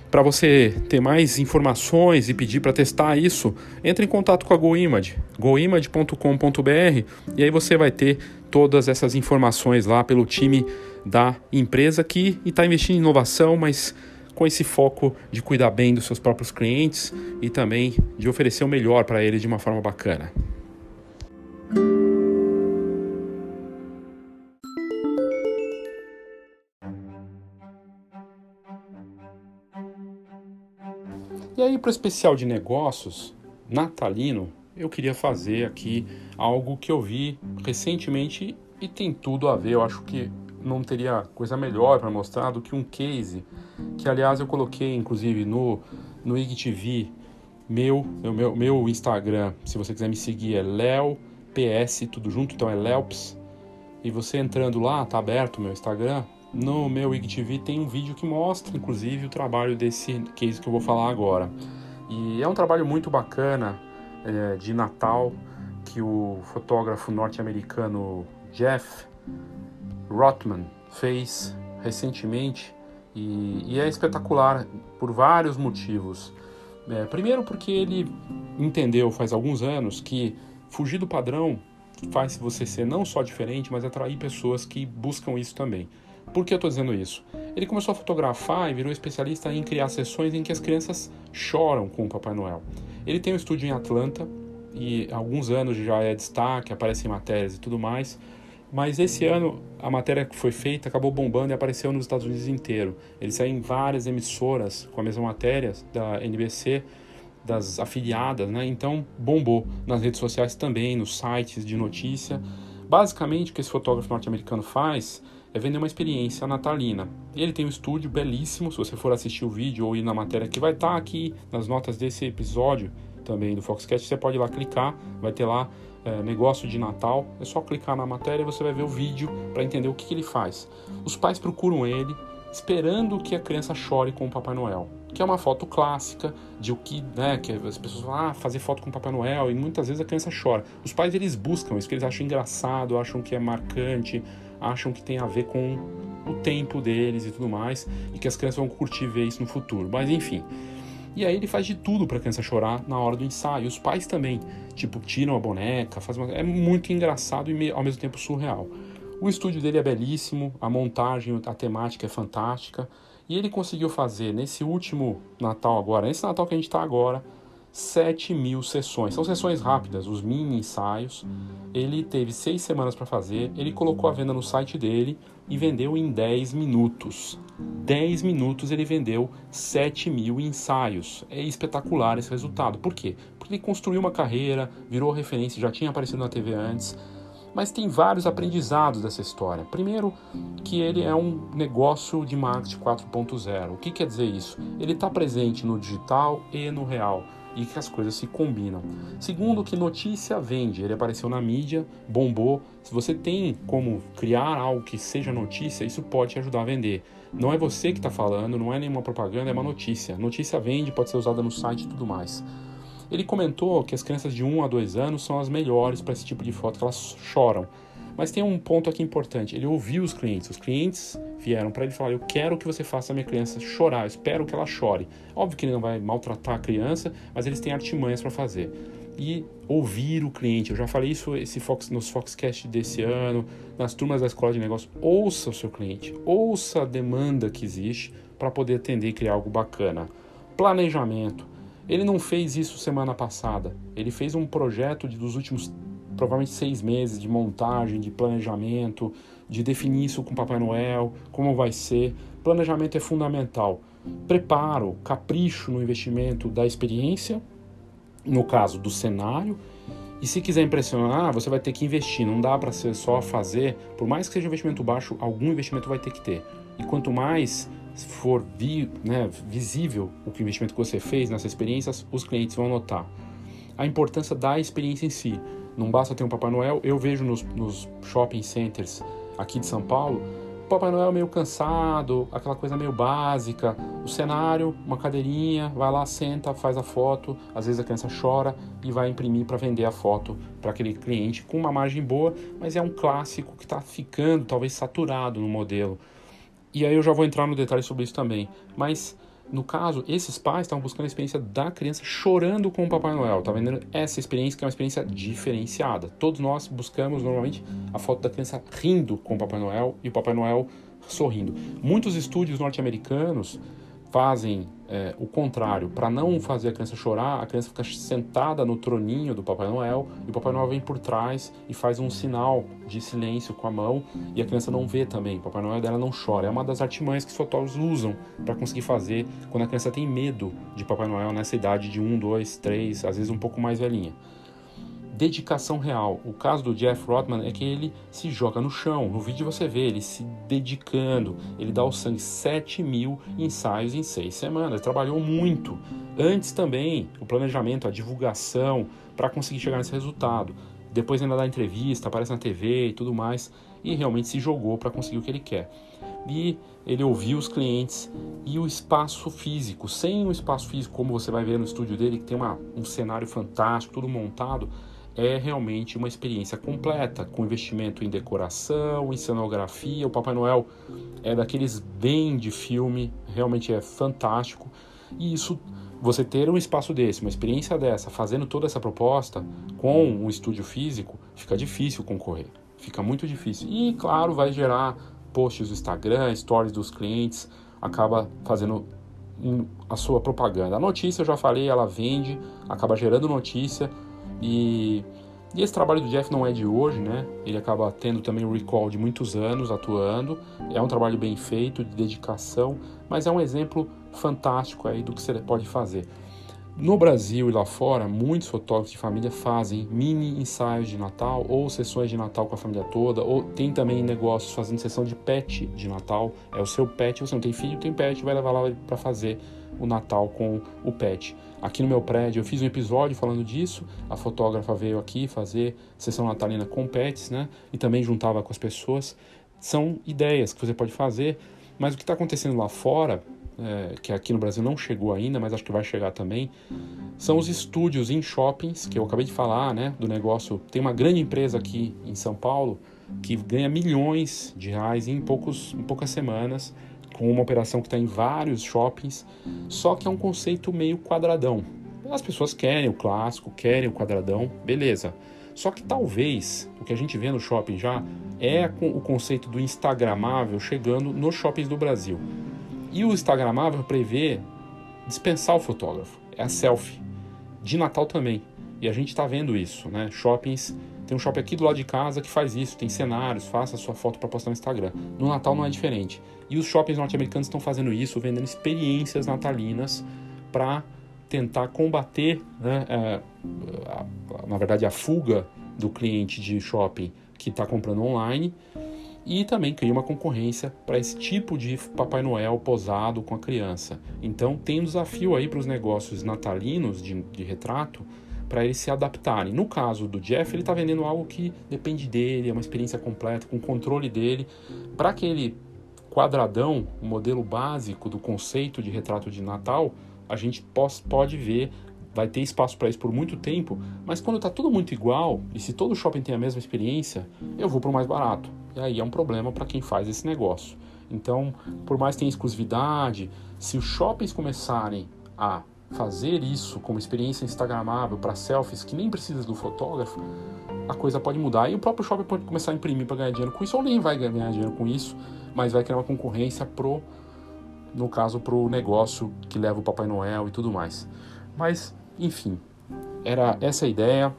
para você ter mais informações e pedir para testar isso, entre em contato com a GoImage, goimage.com.br e aí você vai ter todas essas informações lá pelo time da empresa que está investindo em inovação, mas com esse foco de cuidar bem dos seus próprios clientes e também de oferecer o melhor para eles de uma forma bacana. E aí, para o especial de negócios natalino, eu queria fazer aqui algo que eu vi recentemente e tem tudo a ver. Eu acho que não teria coisa melhor para mostrar do que um case que, aliás, eu coloquei inclusive no, no IGTV meu, meu, meu Instagram. Se você quiser me seguir, é LeoPS, tudo junto, então é Leops. E você entrando lá, tá aberto o meu Instagram, no meu IGTV tem um vídeo que mostra, inclusive, o trabalho desse case que eu vou falar agora. E é um trabalho muito bacana é, de Natal que o fotógrafo norte-americano Jeff Rotman fez recentemente e, e, é espetacular por vários motivos. É, primeiro, porque ele entendeu faz alguns anos que fugir do padrão faz você ser não só diferente, mas atrair pessoas que buscam isso também. Por que eu estou dizendo isso? Ele começou a fotografar e virou especialista em criar sessões em que as crianças choram com o Papai Noel. Ele tem um estúdio em Atlanta e há alguns anos já é destaque, aparece em matérias e tudo mais. Mas esse ano a matéria que foi feita acabou bombando e apareceu nos Estados Unidos inteiro. Ele saiu em várias emissoras com a mesma matéria da NBC, das afiliadas, né? Então bombou nas redes sociais também, nos sites de notícia. Basicamente o que esse fotógrafo norte-americano faz é vender uma experiência natalina. Ele tem um estúdio belíssimo, se você for assistir o vídeo ou ir na matéria que vai estar tá aqui nas notas desse episódio também do Foxcast, você pode ir lá clicar, vai ter lá é, negócio de Natal, é só clicar na matéria e você vai ver o vídeo para entender o que, que ele faz. Os pais procuram ele esperando que a criança chore com o Papai Noel, que é uma foto clássica de o que, né, que as pessoas vão ah, fazer foto com o Papai Noel e muitas vezes a criança chora. Os pais eles buscam isso, que eles acham engraçado, acham que é marcante, acham que tem a ver com o tempo deles e tudo mais, e que as crianças vão curtir ver isso no futuro. Mas enfim. E aí ele faz de tudo para a criança chorar na hora do ensaio. Os pais também, tipo, tiram a boneca, fazem uma... é muito engraçado e ao mesmo tempo surreal. O estúdio dele é belíssimo, a montagem, a temática é fantástica. E ele conseguiu fazer nesse último Natal agora, nesse Natal que a gente está agora, 7 mil sessões. São sessões rápidas, os mini ensaios. Ele teve seis semanas para fazer, ele colocou a venda no site dele e vendeu em 10 minutos. 10 minutos ele vendeu 7 mil ensaios. É espetacular esse resultado. Por quê? Porque ele construiu uma carreira, virou referência, já tinha aparecido na TV antes. Mas tem vários aprendizados dessa história. Primeiro, que ele é um negócio de marketing 4.0. O que quer dizer isso? Ele está presente no digital e no real e que as coisas se combinam. Segundo, que notícia vende. Ele apareceu na mídia, bombou. Se você tem como criar algo que seja notícia, isso pode te ajudar a vender. Não é você que está falando, não é nenhuma propaganda, é uma notícia. Notícia vende, pode ser usada no site e tudo mais. Ele comentou que as crianças de 1 a 2 anos são as melhores para esse tipo de foto, que elas choram. Mas tem um ponto aqui importante: ele ouviu os clientes. Os clientes vieram para ele falar: Eu quero que você faça a minha criança chorar, eu espero que ela chore. Óbvio que ele não vai maltratar a criança, mas eles têm artimanhas para fazer. E ouvir o cliente. Eu já falei isso esse Fox, nos Foxcast desse ano, nas turmas da escola de negócio. Ouça o seu cliente, ouça a demanda que existe para poder atender e criar algo bacana. Planejamento. Ele não fez isso semana passada. Ele fez um projeto de, dos últimos provavelmente seis meses de montagem, de planejamento, de definir isso com Papai Noel, como vai ser. Planejamento é fundamental. Preparo, capricho no investimento da experiência, no caso do cenário. E se quiser impressionar, você vai ter que investir. Não dá para ser só fazer, por mais que seja um investimento baixo, algum investimento vai ter que ter. E quanto mais for vi, né, visível o o investimento que você fez nessas experiências, os clientes vão notar. A importância da experiência em si. Não basta ter um Papai Noel. Eu vejo nos, nos shopping centers aqui de São Paulo, o Papai Noel meio cansado, aquela coisa meio básica. O cenário, uma cadeirinha, vai lá, senta, faz a foto. Às vezes a criança chora e vai imprimir para vender a foto para aquele cliente com uma margem boa, mas é um clássico que está ficando talvez saturado no modelo. E aí eu já vou entrar no detalhe sobre isso também. Mas No caso, esses pais estavam buscando a experiência da criança chorando com o Papai Noel. Tá vendo essa experiência que é uma experiência diferenciada. Todos nós buscamos normalmente a foto da criança rindo com o Papai Noel e o Papai Noel sorrindo. Muitos estúdios norte-americanos fazem é, o contrário. Para não fazer a criança chorar, a criança fica sentada no troninho do Papai Noel e o Papai Noel vem por trás e faz um sinal de silêncio com a mão e a criança não vê também. O Papai Noel dela não chora. É uma das artimanhas que os fotógrafos usam para conseguir fazer quando a criança tem medo de Papai Noel nessa idade de 1, 2, 3, às vezes um pouco mais velhinha dedicação real. O caso do Jeff Rodman é que ele se joga no chão. No vídeo você vê ele se dedicando. Ele dá o sangue 7 mil ensaios em seis semanas. Ele trabalhou muito. Antes também, o planejamento, a divulgação para conseguir chegar nesse resultado. Depois ainda dá entrevista, aparece na TV e tudo mais. E realmente se jogou para conseguir o que ele quer. E ele ouviu os clientes e o espaço físico. Sem o espaço físico, como você vai ver no estúdio dele, que tem uma, um cenário fantástico, tudo montado, é realmente uma experiência completa, com investimento em decoração, em cenografia. O Papai Noel é daqueles bem de filme, realmente é fantástico. E isso, você ter um espaço desse, uma experiência dessa, fazendo toda essa proposta com um estúdio físico, fica difícil concorrer. Fica muito difícil. E, claro, vai gerar posts do Instagram, stories dos clientes, acaba fazendo a sua propaganda. A notícia, eu já falei, ela vende, acaba gerando notícia e, e esse trabalho do Jeff não é de hoje, né? Ele acaba tendo também um recall de muitos anos atuando. É um trabalho bem feito, de dedicação, mas é um exemplo fantástico aí do que você pode fazer. No Brasil e lá fora, muitos fotógrafos de família fazem mini ensaios de Natal ou sessões de Natal com a família toda, ou tem também negócios fazendo sessão de pet de Natal. É o seu pet, você não tem filho, tem pet, vai levar lá para fazer o Natal com o pet. Aqui no meu prédio eu fiz um episódio falando disso, a fotógrafa veio aqui fazer sessão natalina com pets, né? E também juntava com as pessoas. São ideias que você pode fazer, mas o que está acontecendo lá fora é, que aqui no Brasil não chegou ainda, mas acho que vai chegar também, são os estúdios em shoppings, que eu acabei de falar, né, do negócio. Tem uma grande empresa aqui em São Paulo que ganha milhões de reais em, poucos, em poucas semanas, com uma operação que está em vários shoppings, só que é um conceito meio quadradão. As pessoas querem o clássico, querem o quadradão, beleza. Só que talvez o que a gente vê no shopping já é o conceito do Instagramável chegando nos shoppings do Brasil. E o Instagramável prevê dispensar o fotógrafo. É a selfie. De Natal também. E a gente está vendo isso, né? Shoppings. Tem um shopping aqui do lado de casa que faz isso, tem cenários, faça a sua foto para postar no Instagram. No Natal não é diferente. E os shoppings norte-americanos estão fazendo isso, vendendo experiências natalinas para tentar combater, né, é, a, na verdade, a fuga do cliente de shopping que está comprando online e também cria uma concorrência para esse tipo de Papai Noel posado com a criança. Então tem um desafio aí para os negócios natalinos de, de retrato para eles se adaptarem. No caso do Jeff, ele está vendendo algo que depende dele, é uma experiência completa, com controle dele. Para aquele quadradão, o modelo básico do conceito de retrato de Natal, a gente pode ver vai ter espaço para isso por muito tempo, mas quando está tudo muito igual, e se todo shopping tem a mesma experiência, eu vou para o mais barato. E aí é um problema para quem faz esse negócio. Então, por mais que tenha exclusividade, se os shoppings começarem a fazer isso como experiência instagramável para selfies que nem precisa do fotógrafo, a coisa pode mudar e o próprio shopping pode começar a imprimir para ganhar dinheiro com isso ou nem vai ganhar dinheiro com isso, mas vai criar uma concorrência pro no caso pro negócio que leva o Papai Noel e tudo mais. Mas enfim, era essa a ideia.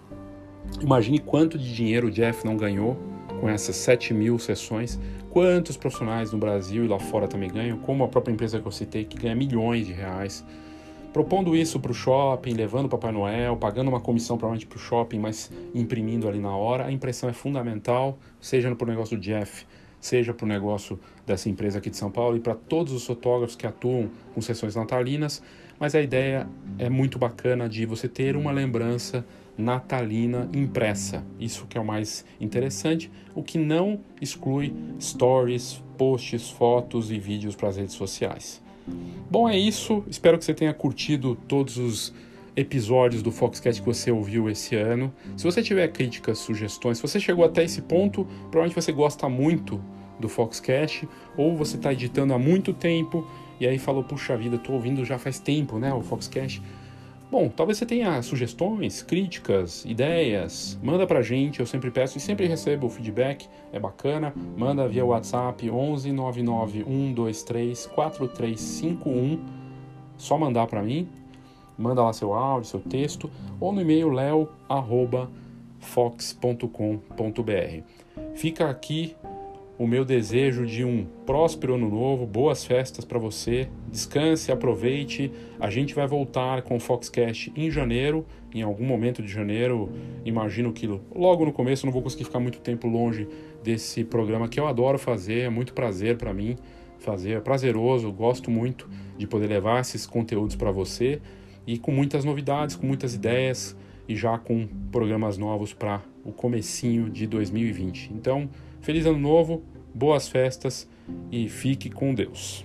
Imagine quanto de dinheiro o Jeff não ganhou com essas 7 mil sessões, quantos profissionais no Brasil e lá fora também ganham, como a própria empresa que eu citei, que ganha milhões de reais. Propondo isso para o shopping, levando o Papai Noel, pagando uma comissão provavelmente para o shopping, mas imprimindo ali na hora, a impressão é fundamental, seja para o negócio do Jeff, seja para o negócio dessa empresa aqui de São Paulo e para todos os fotógrafos que atuam com sessões natalinas mas a ideia é muito bacana de você ter uma lembrança natalina impressa. Isso que é o mais interessante, o que não exclui stories, posts, fotos e vídeos para as redes sociais. Bom, é isso. Espero que você tenha curtido todos os episódios do Foxcast que você ouviu esse ano. Se você tiver críticas, sugestões, se você chegou até esse ponto, provavelmente você gosta muito do Foxcast ou você está editando há muito tempo e aí falou: puxa vida, tô ouvindo já faz tempo, né? O Foxcast. Bom, talvez você tenha sugestões, críticas, ideias, manda pra gente, eu sempre peço e sempre recebo o feedback, é bacana. Manda via WhatsApp 11 99 123 4351, só mandar para mim. Manda lá seu áudio, seu texto, ou no e-mail leo@fox.com.br. Fica aqui o meu desejo de um próspero ano novo, boas festas para você, descanse, aproveite. A gente vai voltar com o Foxcast em janeiro, em algum momento de janeiro. Imagino que logo no começo não vou conseguir ficar muito tempo longe desse programa que eu adoro fazer, é muito prazer para mim fazer, é prazeroso, gosto muito de poder levar esses conteúdos para você e com muitas novidades, com muitas ideias e já com programas novos para o comecinho de 2020. Então, Feliz Ano Novo, boas festas e fique com Deus.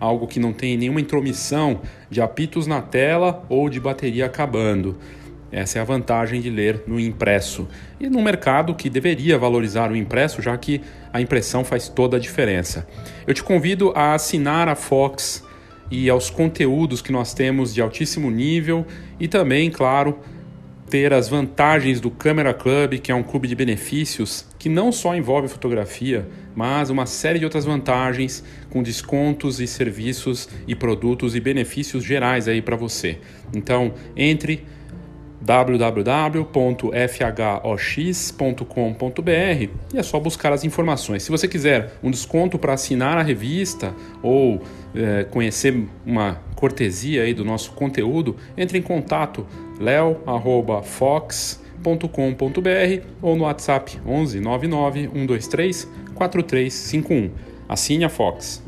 algo que não tem nenhuma intromissão de apitos na tela ou de bateria acabando. Essa é a vantagem de ler no impresso. E no mercado que deveria valorizar o impresso, já que a impressão faz toda a diferença. Eu te convido a assinar a Fox e aos conteúdos que nós temos de altíssimo nível e também, claro, ter as vantagens do Camera Club, que é um clube de benefícios que não só envolve fotografia, mas uma série de outras vantagens com descontos e serviços e produtos e benefícios gerais aí para você. Então, entre www.fhox.com.br e é só buscar as informações. Se você quiser um desconto para assinar a revista ou é, conhecer uma cortesia aí do nosso conteúdo, entre em contato leo@fox.com.br ou no WhatsApp 11 99 123 4351. Assine a Fox.